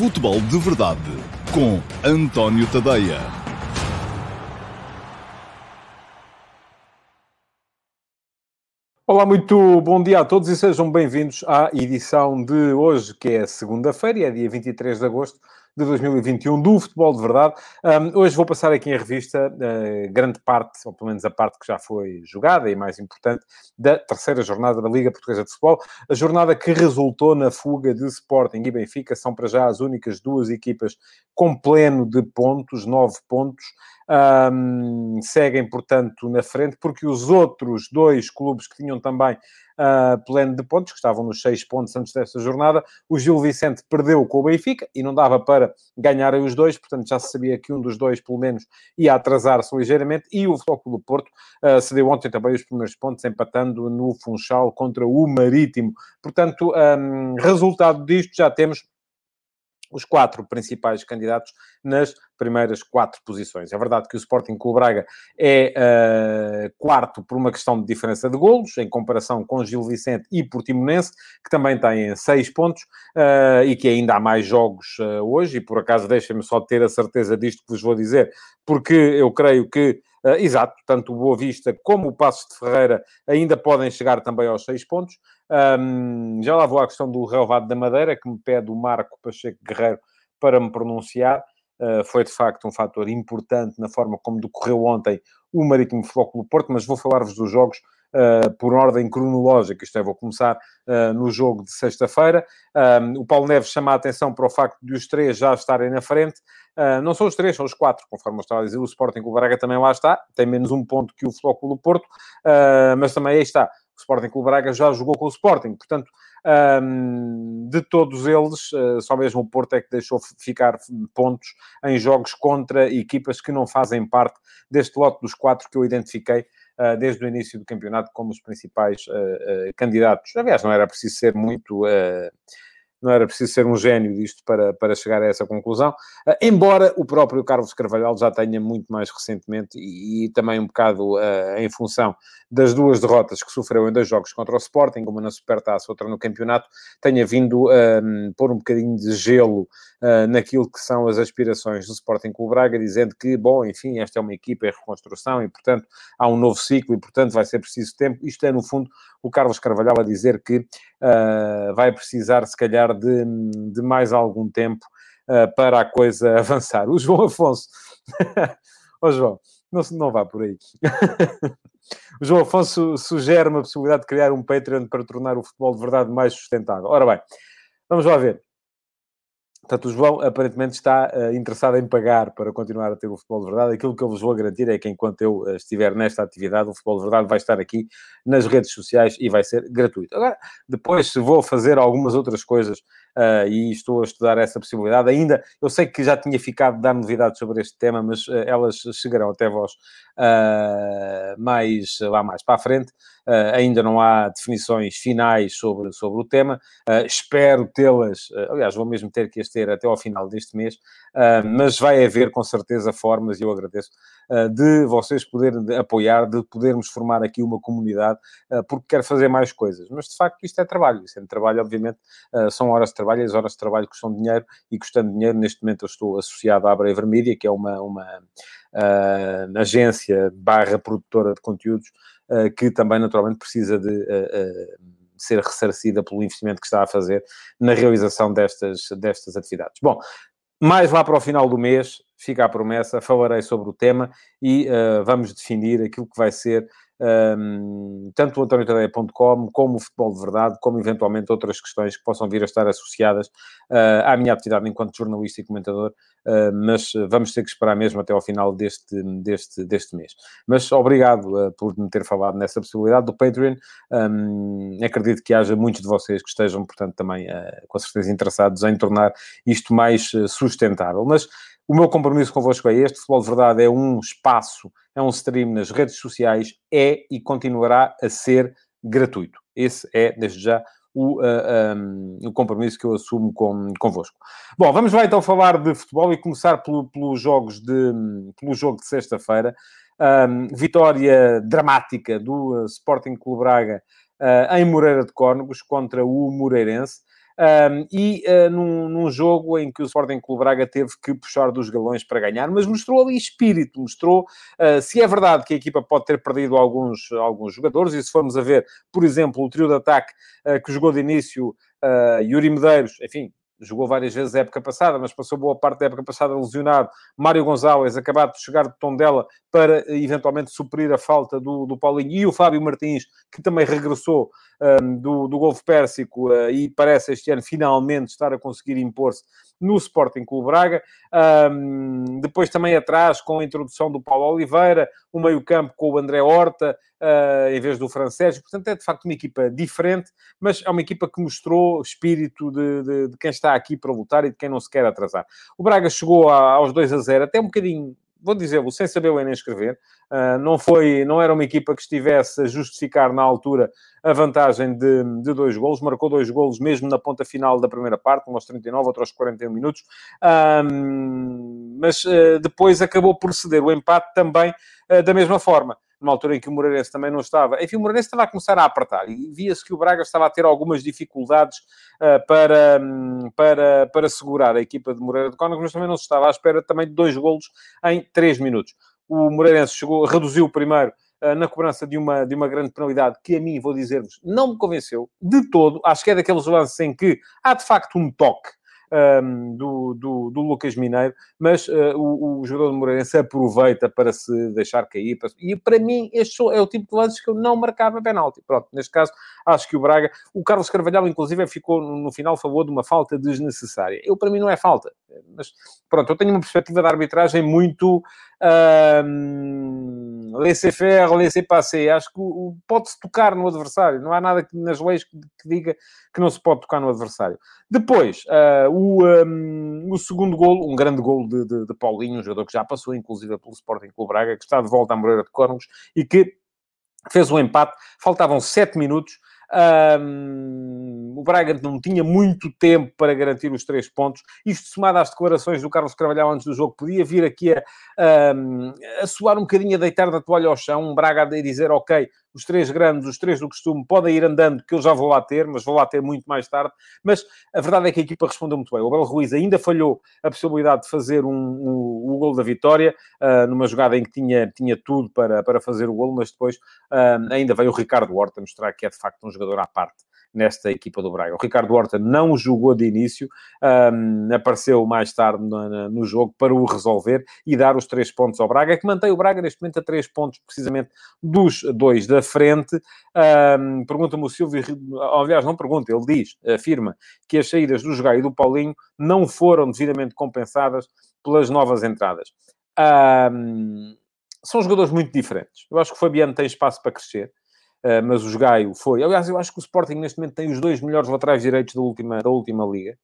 Futebol de Verdade com António Tadeia. Olá, muito bom dia a todos e sejam bem-vindos à edição de hoje, que é segunda-feira, é dia 23 de agosto de 2021 do Futebol de Verdade. Um, hoje vou passar aqui em revista uh, grande parte, ou pelo menos a parte que já foi jogada e mais importante, da terceira jornada da Liga Portuguesa de Futebol. A jornada que resultou na fuga de Sporting e Benfica são para já as únicas duas equipas com pleno de pontos, nove pontos. Um, seguem, portanto, na frente, porque os outros dois clubes que tinham também uh, pleno de pontos, que estavam nos seis pontos antes desta jornada, o Gil Vicente perdeu com o Benfica e não dava para ganharem os dois, portanto já se sabia que um dos dois, pelo menos, ia atrasar-se ligeiramente, e o Futebol do Porto uh, cedeu ontem também os primeiros pontos, empatando no Funchal contra o Marítimo. Portanto, um, resultado disto, já temos os quatro principais candidatos nas primeiras quatro posições. É verdade que o Sporting Clube Braga é uh, quarto por uma questão de diferença de golos, em comparação com Gil Vicente e Portimonense, que também têm seis pontos uh, e que ainda há mais jogos uh, hoje, e por acaso deixem-me só ter a certeza disto que vos vou dizer, porque eu creio que exato, tanto o Boa Vista como o Passos de Ferreira ainda podem chegar também aos seis pontos. Um, já lá vou à questão do relevado da Madeira, que me pede o Marco Pacheco Guerreiro para me pronunciar. Uh, foi de facto um fator importante na forma como decorreu ontem o Marítimo Futebol Porto, mas vou falar-vos dos jogos uh, por ordem cronológica. Isto é, vou começar uh, no jogo de sexta-feira. o Paulo Neves chama a atenção para o facto de os três já estarem na frente. não são os três, são os quatro, conforme eu estava a dizer. O Sporting Clube Braga também lá está, tem menos um ponto que o Futebol Porto, mas também aí está. O Sporting Clube Braga já jogou com o Sporting, portanto, um, de todos eles, uh, só mesmo o Porto é que deixou ficar pontos em jogos contra equipas que não fazem parte deste lote dos quatro que eu identifiquei uh, desde o início do campeonato como os principais uh, candidatos. Aliás, não era preciso ser muito não era preciso ser um gênio disto para, para chegar a essa conclusão, uh, embora o próprio Carlos Carvalhal já tenha muito mais recentemente e, e também um bocado uh, em função das duas derrotas que sofreu em dois jogos contra o Sporting, uma na Supertaça, outra no campeonato, tenha vindo um, pôr um bocadinho de gelo uh, naquilo que são as aspirações do Sporting com o Braga, dizendo que, bom, enfim, esta é uma equipa em reconstrução e, portanto, há um novo ciclo e, portanto, vai ser preciso tempo. Isto é, no fundo, o Carlos Carvalhal a dizer que uh, vai precisar, se calhar, de, de mais algum tempo uh, para a coisa avançar. O João Afonso. Ó oh, João, não, não vá por aí. o João Afonso sugere uma possibilidade de criar um Patreon para tornar o futebol de verdade mais sustentável. Ora bem, vamos lá ver. Portanto, o João aparentemente está uh, interessado em pagar para continuar a ter o futebol de verdade. Aquilo que eu vos vou garantir é que enquanto eu uh, estiver nesta atividade, o futebol de verdade vai estar aqui nas redes sociais e vai ser gratuito. Agora, depois, vou fazer algumas outras coisas uh, e estou a estudar essa possibilidade. Ainda, eu sei que já tinha ficado de dar novidades sobre este tema, mas elas chegarão até vós mais lá mais para a frente. ainda não há definições finais sobre, sobre o tema. espero tê-las, aliás, vou mesmo ter que as ter até ao final deste mês, mas vai haver com certeza formas, e eu agradeço, de vocês poderem apoiar, de podermos formar aqui uma comunidade, porque quero fazer mais coisas. Mas de facto isto é trabalho, isso é trabalho, obviamente, são horas de trabalho, as horas de trabalho custam dinheiro e custando dinheiro, neste momento eu estou associado à Brave Media, que é uma, uma agência barra produtora de conteúdos, que também naturalmente precisa de ser ressarcida pelo investimento que está a fazer na realização destas, destas atividades. Bom, mais lá para o final do mês, fica a promessa, falarei sobre o tema e vamos definir aquilo que vai ser um, tanto o antoniotadeia.com como o futebol de verdade, como eventualmente outras questões que possam vir a estar associadas uh, à minha atividade enquanto jornalista e comentador, uh, mas vamos ter que esperar mesmo até ao final deste, deste, deste mês. Mas obrigado uh, por me ter falado nessa possibilidade do Patreon. Um, acredito que haja muitos de vocês que estejam, portanto, também com certeza interessados em tornar isto mais sustentável. Mas o meu compromisso convosco é este. Futebol de Verdade é um espaço, é um stream nas redes sociais, é e continuará a ser gratuito. Esse é, desde já, o, uh, um, o compromisso que eu assumo com, convosco. Bom, vamos lá então falar de futebol e começar pelo, jogos de, pelo jogo de sexta-feira. Um, vitória dramática do uh, Sporting Clube Braga uh, em Moreira de Córnegos contra o Moreirense. Um, e uh, num, num, jogo em que o Sporting Clube Braga teve que puxar dos galões para ganhar, mas mostrou ali espírito, mostrou uh, se é verdade que a equipa pode ter perdido alguns, alguns jogadores, e se formos a ver, por exemplo, o trio de ataque uh, que jogou de início, Yuri Medeiros, enfim, jogou várias vezes a época passada, mas passou boa parte da época passada lesionado. Mário Gonzalez, acabado de chegar de Tondela para eventualmente suprir a falta do, do Paulinho. E o Fábio Martins, que também regressou um, do, do Golfo Pérsico uh, e parece este ano finalmente estar a conseguir impor-se no Sporting Clube Braga. Um, depois também atrás, com a introdução do Paulo Oliveira, o meio-campo com o André Horta, uh, em vez do francês. Portanto, é de facto uma equipa diferente, mas é uma equipa que mostrou espírito de, de, de quem está aqui para lutar e de quem não se quer atrasar. O Braga chegou a, aos 2 a 0, até um bocadinho vou dizê-lo, sem saber ler nem escrever. Uh, não, foi, não era uma equipa que estivesse a justificar na altura a vantagem de, de dois golos. Marcou dois golos mesmo na ponta final da primeira parte, um aos 39, outro aos 41 minutos. Um, mas uh, depois acabou por ceder o empate também uh, da mesma forma numa altura em que o Moreirense também não estava. Enfim, o Moreirense estava a começar a apertar e via-se que o Braga estava a ter algumas dificuldades uh, para, um, para, para segurar a equipa de Moreira de Cónegos, mas também não se estava à espera também de dois golos em três minutos. O Moreirense chegou, reduziu primeiro uh, na cobrança de uma, de uma grande penalidade que a mim, vou dizer-vos, não me convenceu de todo. Acho que é daqueles lances em que há de facto um toque um, do, do, do, Lucas Mineiro, mas uh, o, o, jogador do Moreirense aproveita para se deixar cair. Para... E para mim, este é o tipo de lances que eu não marcava penalti. Pronto, neste caso, acho que o Braga, o Carlos Carvalhal, inclusive, ficou no, final a favor de uma falta desnecessária. Eu, para mim, não é falta. Mas pronto, eu tenho uma perspectiva da arbitragem muito um, laissez-faire, laissez-passer. Acho que pode-se tocar no adversário. Não há nada que, nas leis que, que, diga que não se pode tocar no adversário. Depois, uh, o, um, o segundo golo, um grande golo de, de, de, Paulinho, um jogador que já passou, inclusive, pelo Sporting Clube Braga, que está de volta à Moreira de Córregos e que fez o um empate. Faltavam sete minutos. Um, o Braga não tinha muito tempo para garantir os três pontos. Isto somado às declarações do Carlos Carvalhal antes do jogo, podia vir aqui a, um, a soar um bocadinho, a deitar da toalha ao chão. Um Braga a dizer, ok, os três grandes, os três do costume, podem ir andando, que eu já vou lá ter, mas vou lá ter muito mais tarde. Mas a verdade é que a equipa respondeu muito bem. O Abel Ruiz ainda falhou a possibilidade de fazer um, um, o gol da vitória, uh, numa jogada em que tinha, tinha tudo para, para fazer o gol, mas depois uh, ainda veio o Ricardo Horta mostrar que é de facto um jogador à parte nesta equipa do Braga. O Ricardo Horta não jogou de início, um, apareceu mais tarde no, no, jogo para o resolver e dar os três pontos ao Braga, que mantém o Braga neste momento a três pontos, precisamente dos dois da frente. Um, Pergunta-me o Silvio, aliás, não pergunta, ele diz, afirma que as saídas do Jogai e do Paulinho não foram devidamente compensadas pelas novas entradas. Um, são jogadores muito diferentes. Eu acho que o Fabiano tem espaço para crescer. Uh, mas o Gaio foi. Aliás, eu acho que o Sporting neste momento tem os dois melhores laterais direitos da última, da última liga,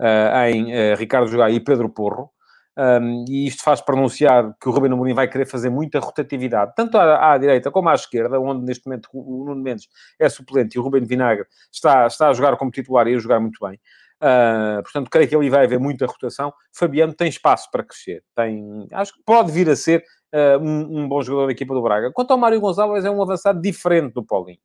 uh, em uh, Ricardo Gaio e Pedro Porro. Um, e isto faz pronunciar que o Rubén Amorim vai querer fazer muita rotatividade, tanto à, à, direita como à esquerda, onde neste momento o Nuno Mendes é suplente e o Rubén Vinagre está, está a jogar como titular e a jogar muito bem. Uh, portanto, creio que ali vai haver muita rotação. Fabiano tem espaço para crescer. Tem, acho que pode vir a ser um, um, bom jogador da equipa do Braga. Quanto ao Mário Gonçalves, é um avançado diferente do Paulinho.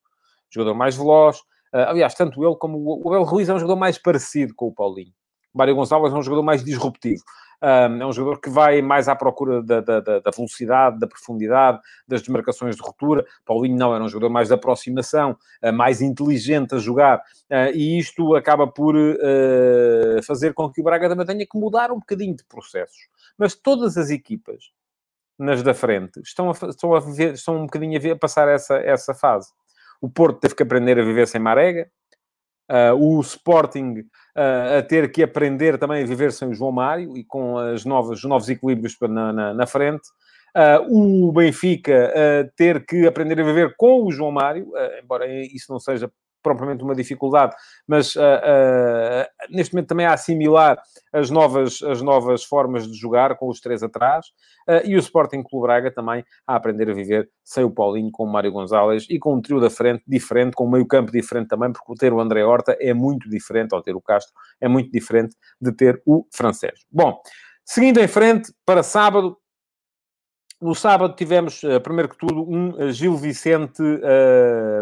Jogador mais veloz. Uh, aliás, tanto ele como o Abel Ruiz é um jogador mais parecido com o Paulinho. O Mário Gonçalves é um jogador mais disruptivo. Um, é um jogador que vai mais à procura da, da, da, velocidade, da profundidade, das desmarcações de ruptura. Paulinho não, era um jogador mais de aproximação, uh, mais inteligente a jogar. Uh, e isto acaba por uh, fazer com que o Braga também tenha que mudar um bocadinho de processos. Mas todas as equipas nas da frente estão a, estão a, estão um bocadinho a, ver, a passar essa, essa fase. O Porto teve que aprender a viver sem Marega, uh, o Sporting uh, a ter que aprender também a viver sem o João Mário e com as novas, os novos equilíbrios na, na, na frente. Uh, o Benfica a ter que aprender a viver com o João Mário, embora isso não seja propriamente uma dificuldade, mas uh, uh, neste momento também a assimilar as novas, as novas formas de jogar com os três atrás uh, e o Sporting Clube Braga também a aprender a viver sem o Paulinho, com o Mário Gonzalez e com um trio da frente diferente, com um meio campo diferente também, porque ter o André Horta é muito diferente, ou ter o Castro é muito diferente de ter o francês. Bom, seguindo em frente, para sábado, No sábado tivemos, primeiro que tudo, um Gil Vicente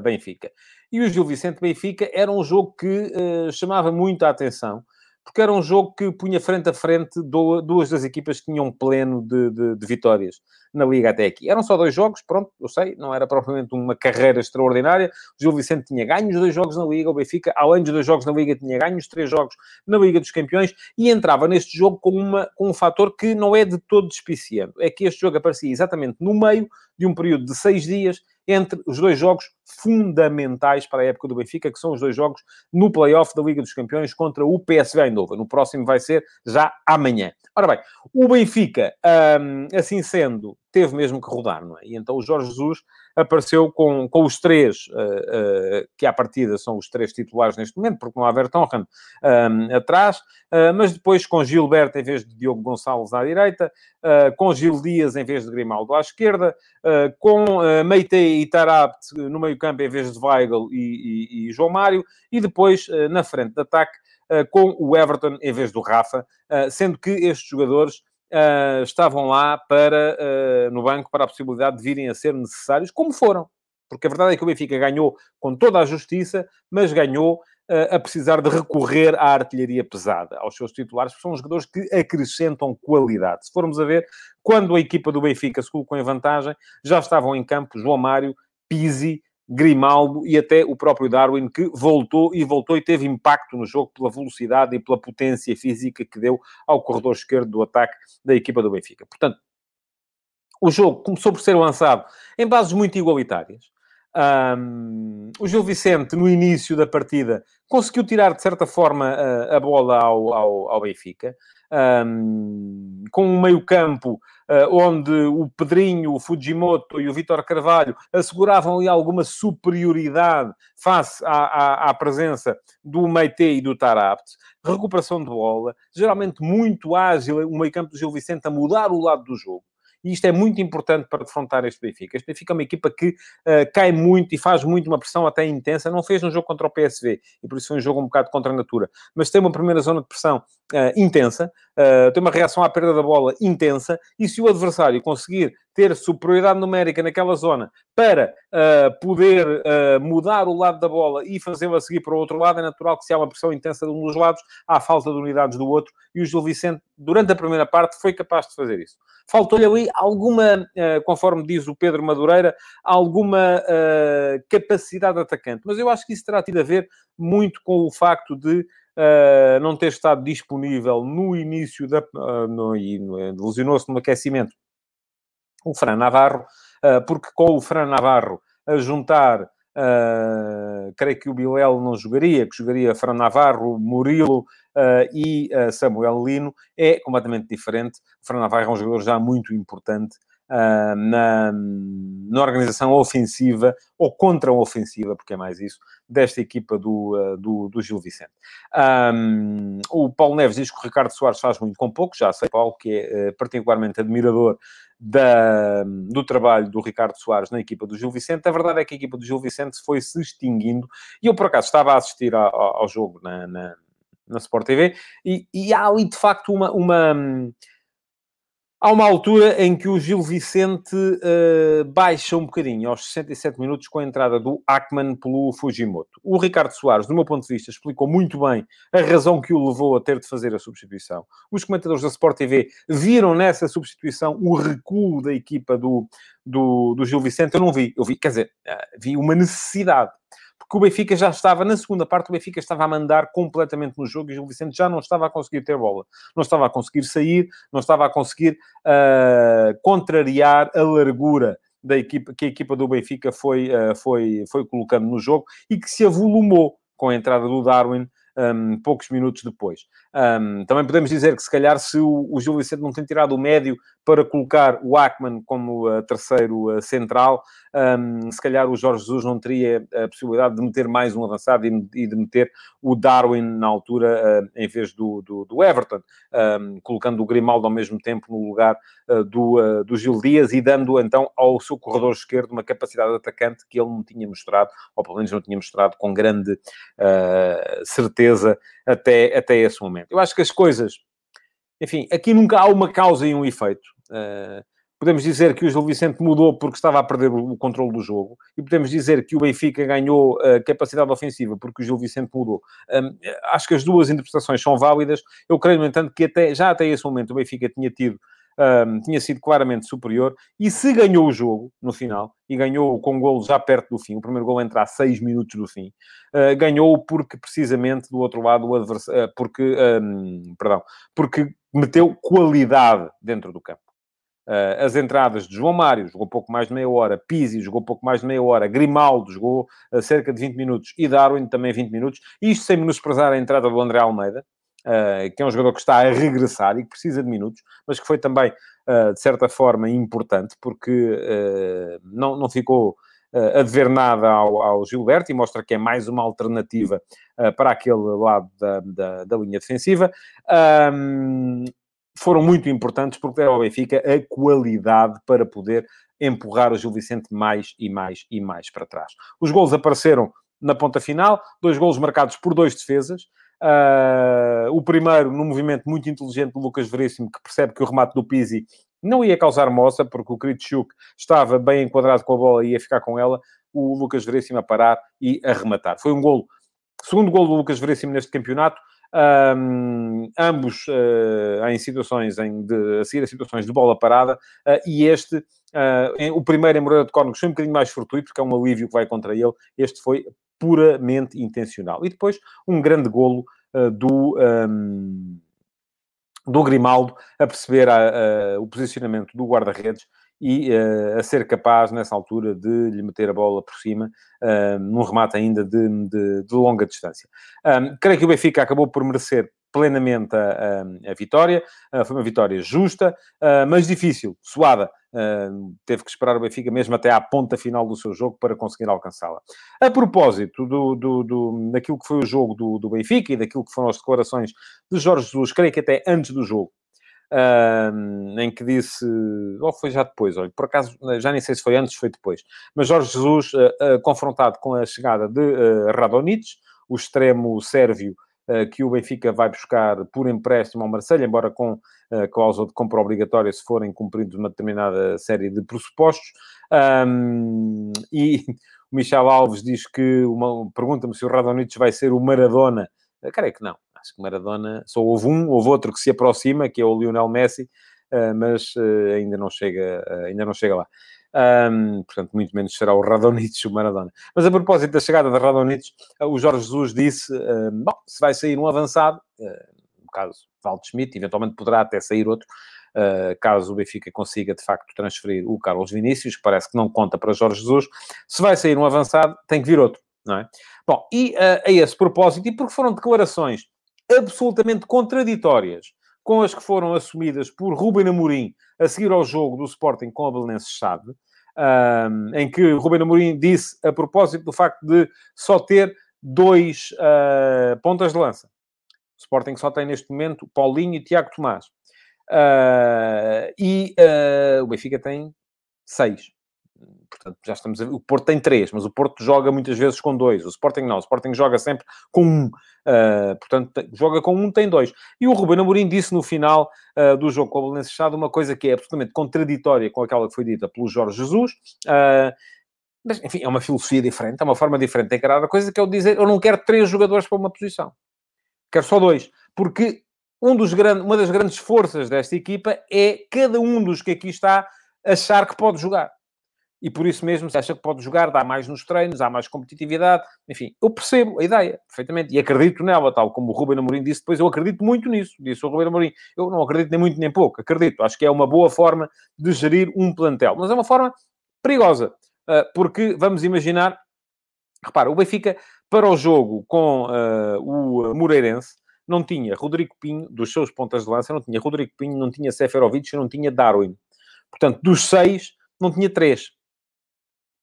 Benfica. E o Gil Vicente Benfica era um jogo que chamava muito a atenção, porque era um jogo que punha frente a frente duas das equipas que tinham pleno de, de, de, vitórias na Liga até aqui. Eram só dois jogos, pronto, eu sei, não era propriamente uma carreira extraordinária. O Gil Vicente tinha ganhos dois jogos na Liga, o Benfica, além dos dois jogos na Liga, tinha ganhos três jogos na Liga dos Campeões e entrava neste jogo com, uma, com um fator que não é de todo despiciando. É que este jogo aparecia exatamente no meio de um período de seis dias entre os dois jogos fundamentais para a época do Benfica, que são os dois jogos no play-off da Liga dos Campeões contra o PSV Eindhoven. No próximo vai ser já amanhã. Ora bem, o Benfica, hum, assim sendo, teve mesmo que rodar, não é? E então o Jorge Jesus apareceu com, com os três, uh, uh, que à partida são os três titulares neste momento, porque não há Vertonghen um, atrás, uh, mas depois com Gilberto em vez de Diogo Gonçalves à direita, com Gil Dias em vez de Grimaldo à esquerda, com Meite e Tarabt no meio campo em vez de Weigl e, e, e João Mário, e depois na frente de ataque com o Everton em vez do Rafa, sendo que estes jogadores uh, estavam lá para, uh, no banco para a possibilidade de virem a ser necessários, como foram. Porque a verdade é que o Benfica ganhou com toda a justiça, mas ganhou uh, a precisar de recorrer à artilharia pesada, aos seus titulares, porque são jogadores que acrescentam qualidade. Se formos a ver, quando a equipa do Benfica se colocou em vantagem, já estavam em campo João Mário, Pizzi, Grimaldo e até o próprio Darwin, que voltou e voltou e teve impacto no jogo pela velocidade e pela potência física que deu ao corredor esquerdo do ataque da equipa do Benfica. Portanto, o jogo começou por ser lançado em bases muito igualitárias. Um, o Gil Vicente, no início da partida, conseguiu tirar, de certa forma, a, a bola ao, ao, ao Benfica um, com um meio-campo uh, onde o Pedrinho, o Fujimoto e o Vitor Carvalho asseguravam ali alguma superioridade face à, à, à presença do Meite e do Tarabt. Recuperação de bola, geralmente muito ágil, o meio-campo do Gil Vicente a mudar o lado do jogo e isto é muito importante para defrontar este Benfica. Este Benfica é uma equipa que uh, cai muito e faz muito uma pressão até intensa. Não fez no jogo contra o PSV, e por isso foi um jogo um bocado contra a natura. Mas tem uma primeira zona de pressão uh, intensa, uh, tem uma reação à perda da bola intensa, e se o adversário conseguir ter superioridade numérica naquela zona para uh, poder uh, mudar o lado da bola e fazê-la seguir para o outro lado, é natural que se há uma pressão intensa de um dos lados, há falta de unidades do outro, e o Gil Vicente, durante a primeira parte, foi capaz de fazer isso. Faltou-lhe ali alguma, conforme diz o Pedro Madureira, alguma capacidade atacante, mas eu acho que isso terá tido a ver muito com o facto de Uh, não ter estado disponível no início da. Uh, no, e lesionou-se no aquecimento o Fran Navarro, uh, porque com o Fran Navarro a juntar, uh, creio que o Bilel não jogaria, que jogaria Fran Navarro, Murilo uh, e Samuel Lino, é completamente diferente. O Fran Navarro é um jogador já muito importante Uh, na, na, organização ofensiva ou contra-ofensiva, porque é mais isso, desta equipa do, uh, do, do, Gil Vicente. Um, o Paulo Neves diz que o Ricardo Soares faz muito com pouco, já sei, Paulo, que é particularmente admirador da, do trabalho do Ricardo Soares na equipa do Gil Vicente. A verdade é que a equipa do Gil Vicente foi se extinguindo, e eu, por acaso, estava a assistir ao, ao jogo na, na, na Sport TV, e, e há ali, de facto, uma... uma Há uma altura em que o Gil Vicente uh, baixa um bocadinho, aos 67 minutos, com a entrada do Ackman pelo Fujimoto. O Ricardo Soares, do meu ponto de vista, explicou muito bem a razão que o levou a ter de fazer a substituição. Os comentadores da Sport TV viram nessa substituição o recuo da equipa do, do, do Gil Vicente. Eu não vi, eu vi, quer dizer, uh, vi uma necessidade porque o Benfica já estava, na segunda parte, o Benfica estava a mandar completamente no jogo e o Gil Vicente já não estava a conseguir ter bola. Não estava a conseguir sair, não estava a conseguir uh, contrariar a largura da equipa, que a equipa do Benfica foi, uh, foi, foi colocando no jogo e que se avolumou com a entrada do Darwin um, poucos minutos depois. Um, também podemos dizer que, se calhar, se o, o Gil Vicente não tem tirado o médio para colocar o Ackman como uh, terceiro uh, central, um, se calhar o Jorge Jesus não teria a possibilidade de meter mais um avançado e, e de meter o Darwin na altura uh, em vez do, do, do Everton, um, colocando o Grimaldo ao mesmo tempo no lugar do, do Gil Dias e dando então ao seu corredor esquerdo uma capacidade de atacante que ele não tinha mostrado, ou pelo menos não tinha mostrado com grande certeza até, até esse momento. Eu acho que as coisas, enfim, aqui nunca há uma causa e um efeito. Uh, Podemos dizer que o Gil Vicente mudou porque estava a perder o, o controle do jogo. E podemos dizer que o Benfica ganhou uh, capacidade ofensiva porque o Gil Vicente mudou. Acho que as duas interpretações são válidas. Eu creio, no entanto, que até, já até esse momento o Benfica tinha tido um, tinha sido claramente superior e se ganhou o jogo no final, e ganhou com um golo já perto do fim, o primeiro golo entra a 6 minutos do fim, uh, ganhou porque precisamente do outro lado o adversário, uh, porque, um, perdão, porque meteu qualidade dentro do campo. Uh, as entradas de João Mário jogou pouco mais de meia hora, Pizzi jogou pouco mais de meia hora, Grimaldo jogou cerca de 20 minutos e Darwin também 20 minutos. Isto sem menosprezar a entrada do André Almeida, que é um jogador que está a regressar e que precisa de minutos, mas que foi também, de certa forma, importante, porque não, não ficou a dever nada ao, ao, Gilberto e mostra que é mais uma alternativa para aquele lado da, da, da linha defensiva. Um, foram muito importantes porque deram ao Benfica a qualidade para poder empurrar o Gil Vicente mais e mais e mais para trás. Os gols apareceram na ponta final, dois gols marcados por dois defesas. Uh, o primeiro, num movimento muito inteligente do Lucas Veríssimo, que percebe que o remate do Pizzi não ia causar moça, porque o Kritschuk estava bem enquadrado com a bola e ia ficar com ela. O Lucas Veríssimo a parar e a rematar. Foi um golo, segundo golo do Lucas Veríssimo neste campeonato, um, ambos uh, em situações em de, a seguir a situações de bola parada, uh, e este, uh, em, o primeiro em Moreira de Córnegos foi um bocadinho mais fortuito, porque é um alívio que vai contra ele, este foi puramente intencional. E depois um grande golo do, um, do Grimaldo a perceber a, a, o posicionamento do guarda-redes e uh, a ser capaz, nessa altura, de lhe meter a bola por cima, uh, num remate ainda de, de, de longa distância. Um, creio que o Benfica acabou por merecer plenamente a, a, a vitória. Uh, foi uma vitória justa, uh, mas difícil, suada. Uh, teve que esperar o Benfica mesmo até à ponta final do seu jogo para conseguir alcançá-la. A propósito do, do, do, daquilo que foi o jogo do, do Benfica e daquilo que foram as declarações de Jorge Jesus, creio que até antes do jogo, uh, em que disse, ou foi já depois, olha, por acaso, já nem sei se foi antes, foi depois, mas Jorge Jesus, uh, uh, confrontado com a chegada de uh, o extremo sérvio que o Benfica vai buscar por empréstimo ao Marseille, embora com cláusula de compra obrigatória se forem cumpridos uma determinada série de pressupostos. Um, e o Michel Alves diz que, pergunta-me se o Radonich vai ser o Maradona. Creio que não. Acho que Maradona só houve um, houve outro que se aproxima, que é o Lionel Messi, uh, mas ainda, não chega, ainda não chega lá. Um, portanto, muito menos será o Radonich o Maradona. Mas a propósito da chegada de Radonich, o Jorge Jesus disse: bom, se vai sair um avançado, no caso Valdo Schmidt, eventualmente poderá até sair outro, caso o Benfica consiga de facto transferir o Carlos Vinícius, que parece que não conta para Jorge Jesus. Se vai sair um avançado, tem que vir outro, não é? Bom, e a esse propósito, e porque foram declarações absolutamente contraditórias com as que foram assumidas por Ruben Amorim a seguir ao jogo do Sporting com a Belenenses Chave, um, em que Ruben Amorim disse a propósito do facto de só ter dois uh, pontas de lança. O Sporting só tem neste momento Paulinho e Tiago Tomás. Uh, e uh, o Benfica tem seis. Portanto, já estamos a... O Porto tem três, mas o Porto joga muitas vezes com dois. O Sporting não. O Sporting joga sempre com um. Uh, portanto, joga com um, tem dois. E o Ruben Amorim disse no final uh, do jogo com o Belenenses Chado uma coisa que é absolutamente contraditória com aquela que foi dita pelo Jorge Jesus. Uh, mas, enfim, é uma filosofia diferente, é uma forma diferente de encarar a coisa, que é o dizer, eu não quero três jogadores para uma posição. Quero só dois. Porque um dos uma das grandes forças desta equipa é cada um dos que aqui está achar que pode jogar e por isso mesmo se acha que pode jogar, dá mais nos treinos, há mais competitividade, enfim, eu percebo a ideia perfeitamente e acredito nela, tal como o Ruben Amorim disse depois, eu acredito muito nisso, disse o Ruben Amorim, eu não acredito nem muito nem pouco, acredito, acho que é uma boa forma de gerir um plantel, mas é uma forma perigosa, ah, porque vamos imaginar, repara, o Benfica para o jogo com uh, o Moreirense não tinha Rodrigo Pinho, dos seus pontas de lança, não tinha Rodrigo Pinho, não tinha Seferovic, não tinha Darwin. Portanto, dos seis, não tinha três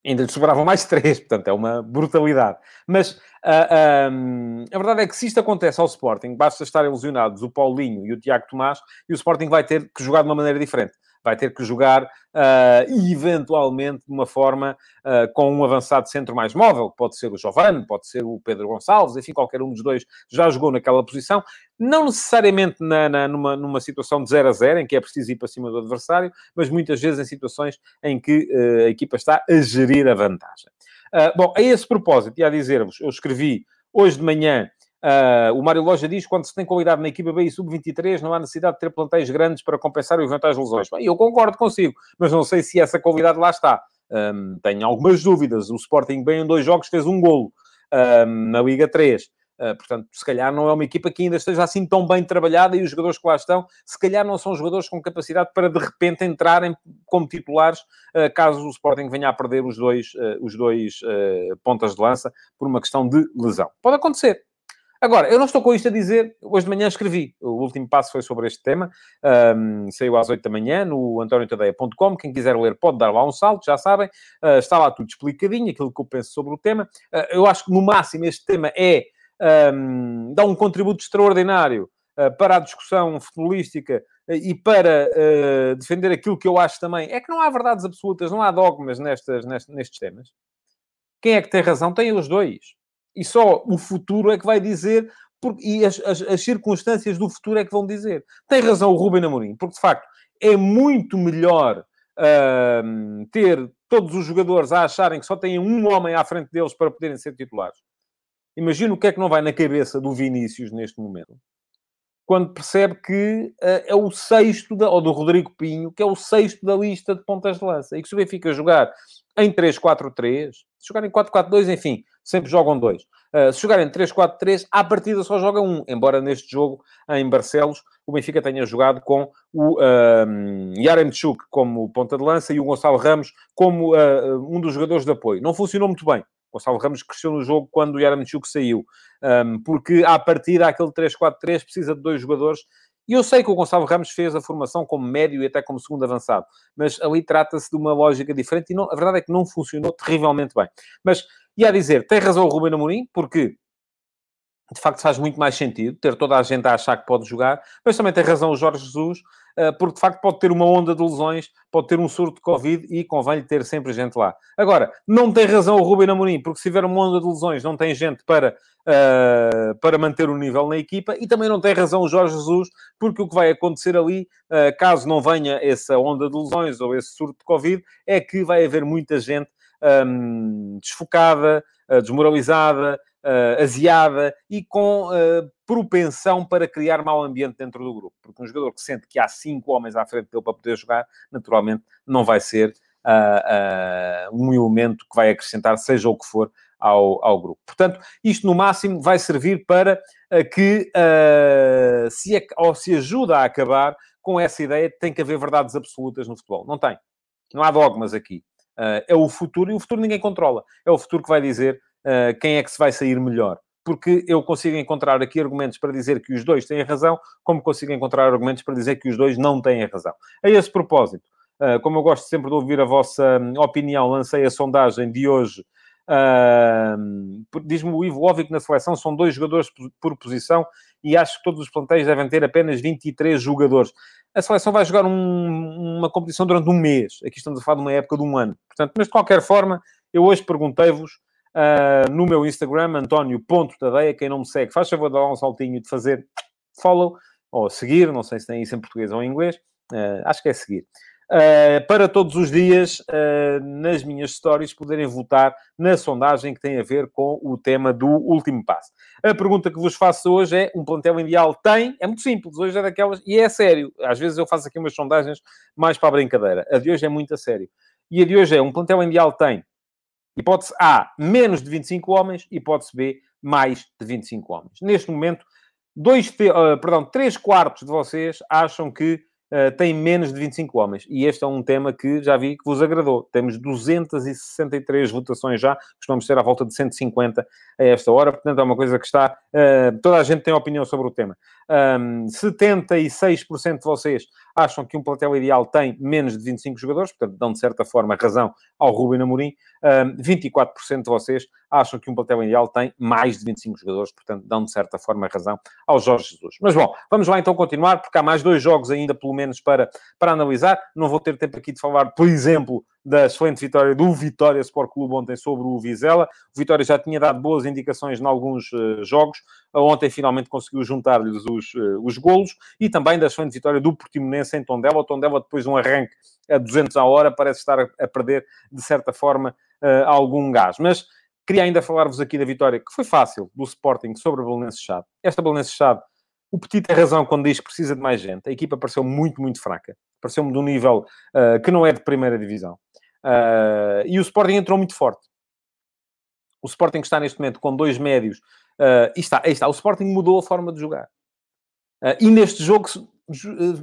ainda lhe sobravam mais três, portanto é uma brutalidade. Mas uh, ah, um, a verdade é que se isto acontece ao Sporting, basta estar ilusionados o Paulinho e o Tiago Tomás, e o Sporting vai ter que jogar de uma maneira diferente. Vai ter que jogar uh, eventualmente de uma forma uh, com um avançado centro mais móvel, pode ser o Giovanni, pode ser o Pedro Gonçalves, enfim, qualquer um dos dois já jogou naquela posição, não necessariamente na, na, numa, numa situação de 0 a 0, em que é preciso ir para cima do adversário, mas muitas vezes em situações em que uh, a equipa está a gerir a vantagem. bom, a esse propósito, ia dizer-vos, eu escrevi hoje de manhã Uh, o Mário Loja diz que quando se tem qualidade na equipa B e sub-23, não há necessidade de ter plantéis grandes para compensar o eventuais lesões. Bem, eu concordo consigo, mas não sei se essa qualidade lá está. Um, tenho algumas dúvidas. O Sporting, bem em dois jogos, fez um golo um, na Liga 3. Uh, ah, portanto, se calhar não é uma equipa que ainda esteja assim tão bem trabalhada e os jogadores que lá estão, se calhar não são jogadores com capacidade para de repente entrarem como titulares, uh, caso o Sporting venha a perder os dois, uh, os dois pontas de lança por uma questão de lesão. Pode acontecer, Agora, eu não estou com isto a dizer, hoje de manhã escrevi, o último passo foi sobre este tema, um, saiu às 8 da manhã no antoniotadeia.com, quem quiser ler pode dar lá um salto, já sabem, uh, está lá tudo explicadinho, aquilo que eu penso sobre o tema. Uh, eu acho que no máximo este tema é, um, dá um contributo extraordinário uh, para a discussão futebolística e para defender aquilo que eu acho também, é que não há verdades absolutas, não há dogmas nestas, nestes, nestes temas. Quem é que tem razão? Tem os dois e só o futuro é que vai dizer, porque, e as, as, as, circunstâncias do futuro é que vão dizer. Tem razão o Ruben Amorim, porque de facto é muito melhor uh, ter todos os jogadores a acharem que só têm um homem à frente deles para poderem ser titulares. Imagina o que é que não vai na cabeça do Vinícius neste momento. Quando percebe que uh, é o sexto, da, ou do Rodrigo Pinho, que é o sexto da lista de pontas de lança. E que se o Benfica jogar em 3-4-3, se jogar em 4-4-2, enfim, sempre jogam dois. Uh, se jogarem 3-4-3, à partida só joga um, embora neste jogo em Barcelos o Benfica tenha jogado com o uh, Yaremchuk como ponta de lança e o Gonçalo Ramos como uh, um dos jogadores de apoio. Não funcionou muito bem. O Gonçalo Ramos cresceu no jogo quando o Yaremchuk saiu, um, porque à partida aquele 3-4-3 precisa de dois jogadores e eu sei que o Gonçalo Ramos fez a formação como médio e até como segundo avançado, mas ali trata-se de uma lógica diferente e não, a verdade é que não funcionou terrivelmente bem. Mas, e a dizer, tem razão o Ruben Amorim, porque de facto faz muito mais sentido ter toda a gente a achar que pode jogar, mas também tem razão o Jorge Jesus, eh, porque de facto pode ter uma onda de lesões, pode ter um surto de Covid e convém ter sempre gente lá. Agora, não tem razão o Ruben Amorim, porque se tiver uma onda de lesões não tem gente para, uh, para manter o nível na equipa e também não tem razão o Jorge Jesus, porque o que vai acontecer ali, uh, caso não venha essa onda de lesões ou esse surto de Covid, é que vai haver muita gente um, desfocada, uh, desmoralizada, uh, aziada e com uh, propensão para criar mau ambiente dentro do grupo. Porque um jogador que sente que há cinco homens à frente dele para poder jogar, naturalmente não vai ser uh, um elemento que vai acrescentar, seja o que for, ao, ao grupo. Portanto, isto no máximo vai servir para que se, ou se ajuda a acabar com essa ideia de que tem que haver verdades absolutas no futebol. Não tem. Não há dogmas aqui. Uh, é o futuro e o futuro ninguém controla. É o futuro que vai dizer uh, quem é que se vai sair melhor. Porque eu consigo encontrar aqui argumentos para dizer que os dois têm razão, como consigo encontrar argumentos para dizer que os dois não têm razão. A esse propósito, uh, como eu gosto sempre de ouvir a vossa hum, opinião, lancei a sondagem de hoje. Uh, Diz-me o Ivo óbvio que na seleção são dois jogadores por posição e acho que todos os plantéis devem ter apenas 23 jogadores. A seleção vai jogar um, uma competição durante um mês. Aqui estamos a falar de uma época de um ano. Portanto, mas de qualquer forma, eu hoje perguntei-vos uh, no meu Instagram, António.tadeia. Quem não me segue, faz favor de dar um saltinho de fazer follow ou seguir. Não sei se tem isso em português ou em inglês. Uh, acho que é seguir. Uh, para todos os dias, uh, nas minhas stories, poderem votar na sondagem que tem a ver com o tema do último passo. A pergunta que vos faço hoje é: um plantel ideal tem? É muito simples, hoje é daquelas, e é sério. Às vezes eu faço aqui umas sondagens mais para a brincadeira. A de hoje é muito a sério. E a de hoje é: um plantel ideal tem Hipótese A, menos de 25 homens. Hipótese B, mais de 25 homens. Neste momento, dois, uh, perdão, 3 quartos de vocês acham que uh, têm menos de 25 homens. E este é um tema que já vi que vos agradou. Temos 263 votações já, costumamos ter à volta de 150 a esta hora. Portanto, é uma coisa que está... Uh, toda a gente tem opinião sobre o tema. Um, 76% de vocês acham que um plantel ideal tem menos de 25 jogadores, portanto, dão de certa forma razão ao Ruben Amorim. Um, 24% de vocês acham que um plantel ideal tem mais de 25 jogadores, portanto, dão de certa forma razão ao Jorge Jesus. Mas bom, vamos lá então continuar, porque há mais dois jogos ainda, pelo menos, para, para analisar. Não vou ter tempo aqui de falar, por exemplo, da excelente vitória do Vitória Sport Clube ontem sobre o Vizela. O Vitória já tinha dado boas indicações em alguns uh, jogos. Ontem finalmente conseguiu juntar-lhes os, uh, os golos. E também da excelente vitória do Portimonense em Tondela. O Tondela, depois de um arranque a 200 a hora, parece estar a, perder, de certa forma, uh, algum gás. Mas queria ainda falar-vos aqui da vitória, que foi fácil, do Sporting sobre a Belenenses Chade. Esta Belenenses Chade o Petit tem razão quando diz que precisa de mais gente. A equipa pareceu muito, muito fraca. Pareceu-me de um nível uh, que não é de primeira divisão. Uh, e o Sporting entrou muito forte. O Sporting está neste momento com dois médios. Uh, e está, está. O Sporting mudou a forma de jogar. e neste jogo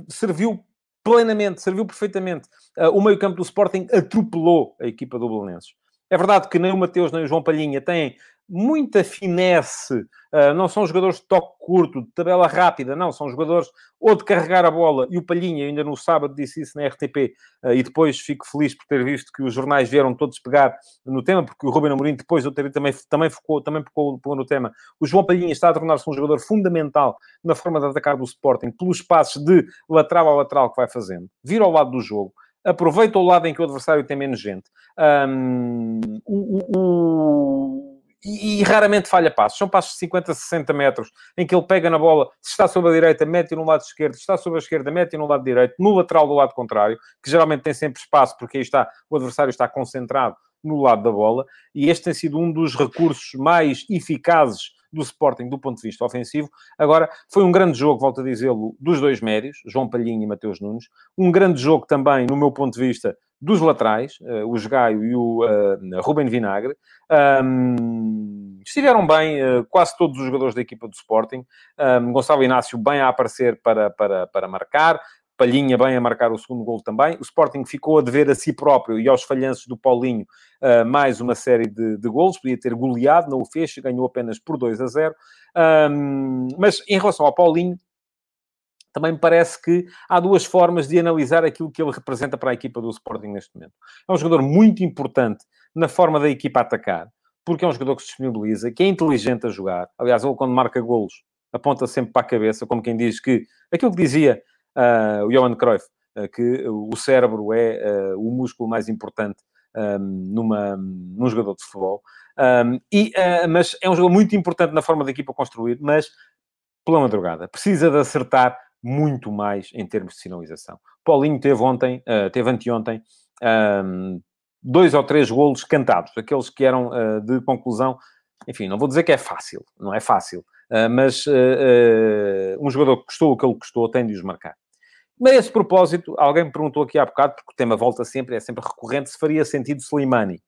serviu plenamente, serviu perfeitamente. o meio-campo do Sporting atropelou a equipa do Belenenses. É verdade que nem o Mateus nem o João Palhinha têm muita finesse, uh, não são jogadores de toque curto, de tabela rápida, não, são jogadores ou de carregar a bola, e o Palhinha ainda no sábado disse isso na RTP, uh, ah, e depois fico feliz por ter visto que os jornais vieram todos pegar no tema, porque o Ruben Amorim depois eu também, também focou, também focou, no tema. O João Palhinha está a tornar-se um jogador fundamental na forma de atacar do Sporting, pelos passos de lateral a lateral que vai fazendo, vira ao lado do jogo, aproveita o lado em que o adversário tem menos gente. Um, o, o e, e, raramente falha passos. São passos de 50, 60 metros, em que ele pega na bola, se está sobre a direita, mete no lado esquerdo, se está sobre a esquerda, mete no lado direito, no lateral do lado contrário, que geralmente tem sempre espaço, porque aí está, o adversário está concentrado no lado da bola, e este tem sido um dos recursos mais eficazes do Sporting do ponto de vista ofensivo. Agora, foi um grande jogo, volto a dizê-lo, dos dois médios, João Palhinho e Mateus Nunes. Um grande jogo também, no meu ponto de vista, dos laterais, uh, o Gaio e o uh, Ruben Vinagre. Um, estiveram bem uh, quase todos os jogadores da equipa do Sporting. Um, Gonçalo Inácio bem a aparecer para, para, para marcar. Palhinha bem a marcar o segundo gol também. O Sporting ficou a dever a si próprio e aos falhanços do Paulinho uh, mais uma série de, de golos. Podia ter goleado, não o fez, ganhou apenas por 2 a 0. Um, mas em relação ao Paulinho, também me parece que há duas formas de analisar aquilo que ele representa para a equipa do Sporting neste momento. É um jogador muito importante na forma da equipa atacar, porque é um jogador que se disponibiliza, que é inteligente a jogar. Aliás, ele quando marca golos aponta sempre para a cabeça, como quem diz que aquilo que dizia uh, o Johan Cruyff, uh, que o cérebro é uh, o músculo mais importante um, numa, num jogador de futebol. Um, e, mas é um jogador muito importante na forma da equipa construir, mas pela madrugada. Precisa de acertar muito mais em termos de sinalização. Paulinho teve ontem, uh, teve anteontem, um, dois ou três golos cantados, aqueles que eram uh, de conclusão. Enfim, não vou dizer que é fácil, não é fácil, uh, mas um jogador que custou o que ele custou tem de os marcar. Mas a esse propósito, alguém me perguntou aqui há bocado, porque o tema volta sempre, é sempre recorrente, se faria sentido Slimani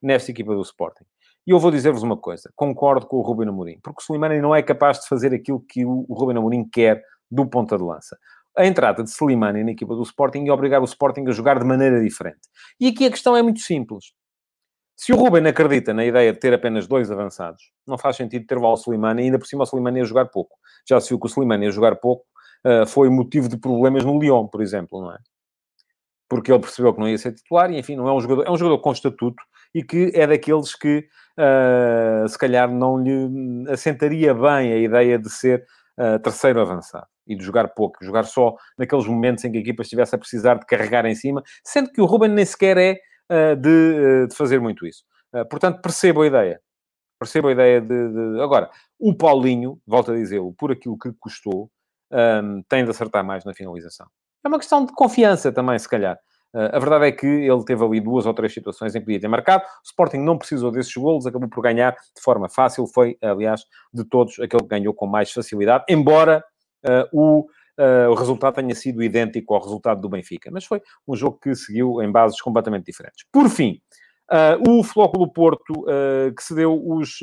nesta equipa do Sporting. E eu vou dizer-vos uma coisa, concordo com o Ruben Amorim, porque o Slimani não é capaz de fazer aquilo que o Ruben Amorim quer do ponta de lança. A entrada de Slimani na equipa do Sporting e obrigar o Sporting a jogar de maneira diferente. E aqui a questão é muito simples. Se o Ruben acredita na ideia de ter apenas dois avançados, não faz sentido ter o Slimani, ainda por cima o Slimani a jogar pouco. Já se viu que o Slimani a jogar pouco uh, foi motivo de problemas no Lyon, por exemplo, não é? Porque ele percebeu que não ia ser titular e, enfim, não é um jogador, é um jogador com estatuto e que é daqueles que, uh, se calhar, não lhe assentaria bem a ideia de ser terceiro avançado e de jogar pouco, jogar só naqueles momentos em que a equipa estivesse a precisar de carregar em cima, sendo que o Ruben nem sequer é uh, de, uh, de, fazer muito isso. portanto, percebo a ideia. Percebo a ideia de, de... Agora, o Paulinho, volto a dizê-lo, por aquilo que custou, um, tem de acertar mais na finalização. É uma questão de confiança também, se calhar. Uh, a verdade é que ele teve ali duas ou três situações em que podia ter marcado. O Sporting não precisou desses golos, acabou por ganhar de forma fácil. Foi, aliás, de todos, aquele que ganhou com mais facilidade, embora uh, o, uh, o resultado tenha sido idêntico ao resultado do Benfica. Mas foi um jogo que seguiu em bases completamente diferentes. Por fim, o Flóculo Porto, que se deu os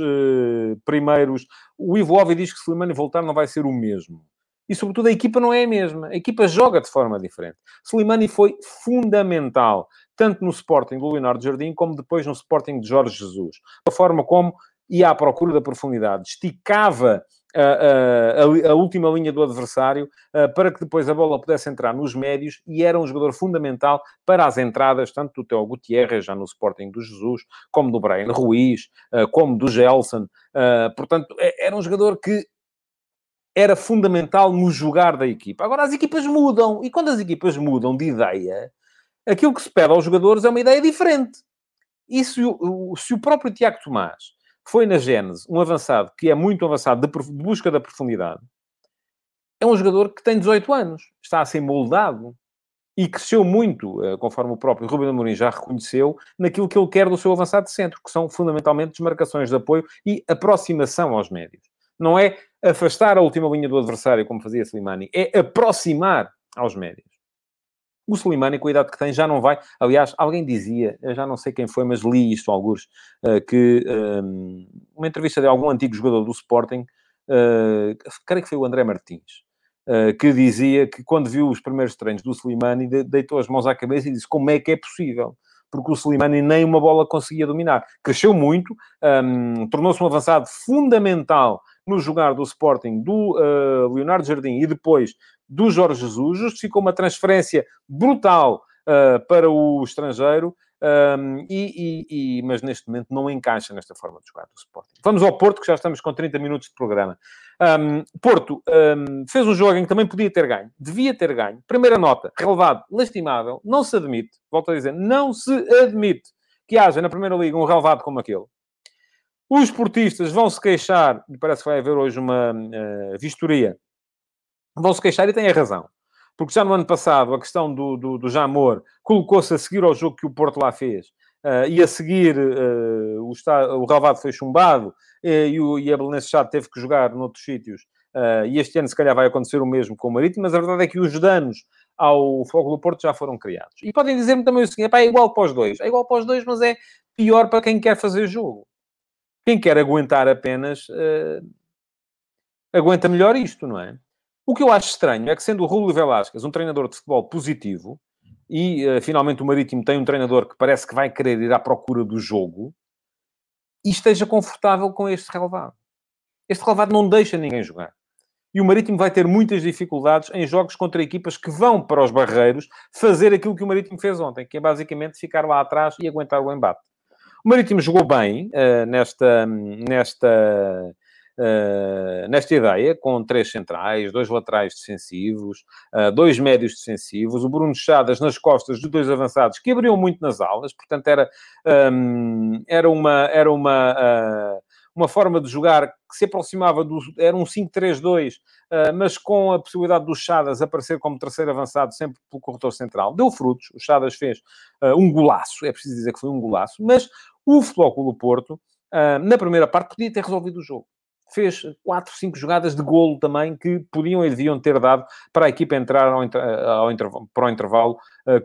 primeiros... O Ivo Ovi diz que se Slimani voltar não vai ser o mesmo e, sobretudo, a equipa não é a mesma. A equipa joga de forma diferente. Slimani foi fundamental, tanto no Sporting do Leonardo Jardim, como depois no Sporting de Jorge Jesus. A forma como ia à procura da profundidade, esticava a, a, a, última linha do adversário para que depois a bola pudesse entrar nos médios e era um jogador fundamental para as entradas, tanto do Teo Gutierrez, já no Sporting do Jesus, como do Brian Ruiz, como do Gelson. Portanto, é, era um jogador que era fundamental no jogar da equipa. Agora, as equipas mudam, e quando as equipas mudam de ideia, aquilo que se pede aos jogadores é uma ideia diferente. E se o, se o próprio Tiago Tomás foi na Gênese um avançado que é muito avançado de, de busca da profundidade, é um jogador que tem 18 anos, está a ser moldado e cresceu muito, eh, conforme o próprio Ruben Amorim já reconheceu, naquilo que ele quer do seu avançado de centro, que são fundamentalmente desmarcações de apoio e aproximação aos médios. Não é afastar a última linha do adversário, como fazia Slimani, é aproximar aos médios. O Slimani, com a idade que tem, já não vai. Aliás, alguém dizia, eu já não sei quem foi, mas li isto alguns, uh, que ehm, uma entrevista de algum antigo jogador do Sporting, uh, creio que foi o André Martins, uh, que dizia que quando viu os primeiros treinos do Slimani, de, deitou as mãos à cabeça e disse como é que é possível porque o Slimani nem uma bola conseguia dominar. Cresceu muito, um, ehm, tornou-se um avançado fundamental no jogar do Sporting do uh, Leonardo Jardim e depois do Jorge Jesus, justificou uma transferência brutal uh, para o estrangeiro, um, e, e, e, mas neste momento não encaixa nesta forma de jogar do Sporting. Vamos ao Porto, que já estamos com 30 minutos de programa. Um, Porto um, fez um jogo em que também podia ter ganho, devia ter ganho. Primeira nota, relevado, lastimável, não se admite, volto a dizer, não se admite que haja na Primeira Liga um relevado como aquele. Os portistas vão se queixar, e parece que vai haver hoje uma uh, vistoria vão se queixar e têm a razão. Porque já no ano passado, a questão do, do, do Jamor colocou-se a seguir ao jogo que o Porto lá fez. Uh, e a seguir, uh, o, está, o Ravado foi chumbado e, o, e a Belenense Chá teve que jogar noutros sítios. e este ano, se calhar, vai acontecer o mesmo com o Marítimo, mas a verdade é que os danos ao Fogo do Porto já foram criados. E podem dizer-me também o seguinte: é igual para os dois. É igual para os dois, mas é pior para quem quer fazer jogo. Quem quer aguentar apenas, aguenta melhor isto, não é? O que eu acho estranho é que, sendo o Rúlio Velasquez um treinador de futebol positivo, e uh, finalmente o Marítimo tem um treinador que parece que vai querer ir à procura do jogo, e esteja confortável com este relevado. Este relevado não deixa ninguém jogar. E o Marítimo vai ter muitas dificuldades em jogos contra equipas que vão para os barreiros fazer aquilo que o Marítimo fez ontem, que é basicamente ficar lá atrás e aguentar o embate. O Marítimo jogou bem uh, nesta, nesta uh, nesta ideia, com três centrais, dois laterais defensivos, uh, dois médios defensivos, o Bruno Chadas nas costas de dois avançados que abriam muito nas aulas, portanto era, um, era uma, era uma, uma forma de jogar que se aproximava do... era um 5-3-2, mas com a possibilidade do Chadas aparecer como terceiro avançado sempre pelo corredor central. Deu frutos, o Chadas fez um golaço, é preciso dizer que foi um golaço, mas o do Porto, na primeira parte, podia ter resolvido o jogo fez quatro, cinco jogadas de golo também que podiam e deviam ter dado para a equipa entrar ao, ao para o intervalo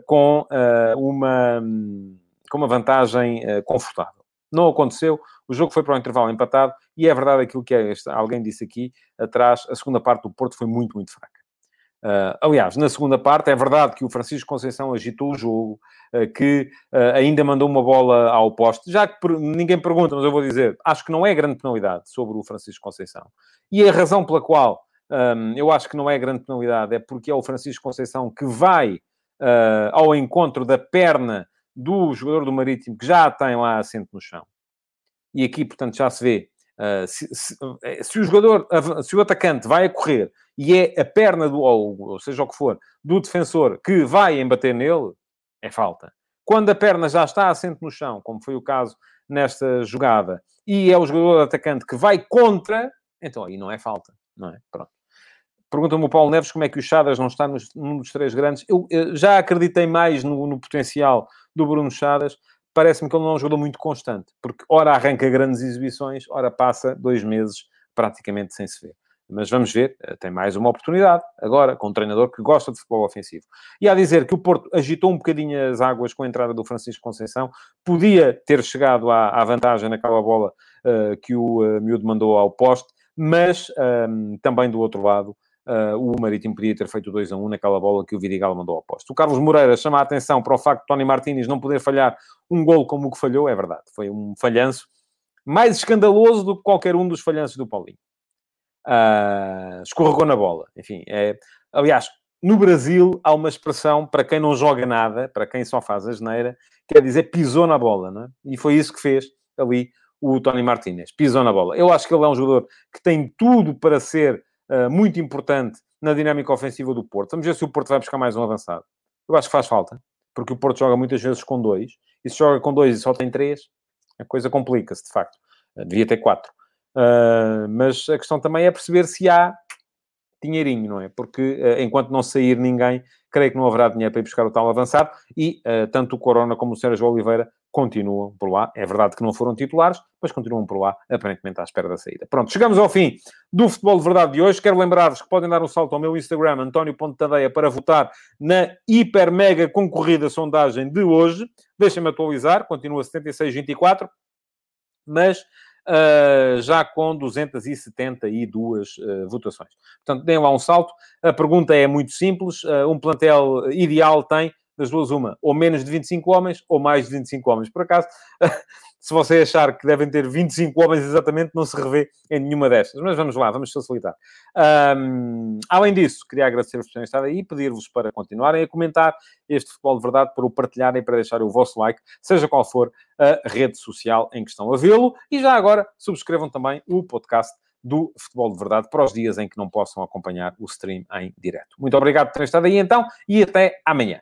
com, uma, com uma vantagem confortável. Não aconteceu, o jogo foi para o intervalo empatado e é verdade aquilo que é, alguém disse aqui atrás, a segunda parte do Porto foi muito, muito fraca. Uh, aliás, na segunda parte, é verdade que o Francisco Conceição agitou o jogo, uh, que uh, ainda mandou uma bola ao poste. Já que per ninguém pergunta, mas eu vou dizer, acho que não é grande penalidade sobre o Francisco Conceição. E a razão pela qual um, eu acho que não é grande penalidade é porque é o Francisco Conceição que vai ao encontro da perna do jogador do Marítimo, que já tem lá assento no chão. E aqui, portanto, já se vê Uh, se, se, se, o jogador, se o atacante vai a correr e é a perna do, ou, ou seja o que for, do defensor que vai embater nele, é falta. Quando a perna já está assente no chão, como foi o caso nesta jogada, e é o jogador atacante que vai contra, então aí não é falta, não é? Pronto. Pergunta-me o Paulo Neves como é que o Chadas não está nos, num dos três grandes. Eu, eu já acreditei mais no, no, potencial do Bruno Chadas. Parece-me que ele não é um jogador muito constante, porque ora arranca grandes exibições, ora passa dois meses praticamente sem se ver. Mas vamos ver, eh, tem mais uma oportunidade agora, com um treinador que gosta de futebol ofensivo. E a dizer que o Porto agitou um bocadinho as águas com a entrada do Francisco Conceição, podia ter chegado à, à vantagem naquela bola uh, que o uh, miúdo mandou ao poste, mas um, ehm, também do outro lado, Uh, o Marítimo podia ter feito 2 a 1 naquela bola que o Vidigal mandou ao posto. O Carlos Moreira chama a atenção para o facto de Tony Martínez não poder falhar um gol como o que falhou, é verdade. Foi um falhanço mais escandaloso do que qualquer um dos falhanços do Paulinho. uh, escorregou na bola. Enfim, é... aliás, no Brasil há uma expressão para quem não joga nada, para quem só faz a geneira, quer dizer pisou na bola, não é? E foi isso que fez ali o Tony Martinez, pisou na bola. Eu acho que ele é um jogador que tem tudo para ser muito importante na dinâmica ofensiva do Porto. Vamos ver se o Porto vai buscar mais um avançado. Eu acho que faz falta, porque o Porto joga muitas vezes com dois, e se joga com dois e só tem três, a coisa complica-se, de facto. Uh, devia ter quatro. Uh, mas a questão também é perceber se há dinheirinho, não é? Porque uh, enquanto não sair ninguém, creio que não haverá dinheiro para ir buscar o tal avançado e uh, tanto o Corona como o Sérgio Oliveira continuam por lá. É verdade que não foram titulares, mas continuam por lá, aparentemente à espera da saída. Pronto, chegamos ao fim do Futebol de Verdade de hoje. Quero lembrar-vos que podem dar um salto ao meu Instagram, António Ponte Tadeia, para votar na hiper mega concorrida sondagem de hoje. Deixem-me atualizar, continua 76-24, mas uh, já com 272 uh, votações. Portanto, deem lá um salto. A pergunta é muito simples. Uh, um plantel ideal tem das duas uma, ou menos de 25 homens, ou mais de 25 homens. Por acaso, se você achar que devem ter 25 homens exatamente, não se revê em nenhuma destas. Mas vamos lá, vamos facilitar. Um, além disso, queria agradecer-vos por terem estado aí e pedir-vos para continuarem a comentar este Futebol de Verdade, para o partilharem, para deixarem o vosso like, seja qual for a rede social em que estão a vê-lo. E já agora, subscrevam também o podcast do Futebol de Verdade para os dias em que não possam acompanhar o stream em direto. Muito obrigado por terem estado aí então e até amanhã.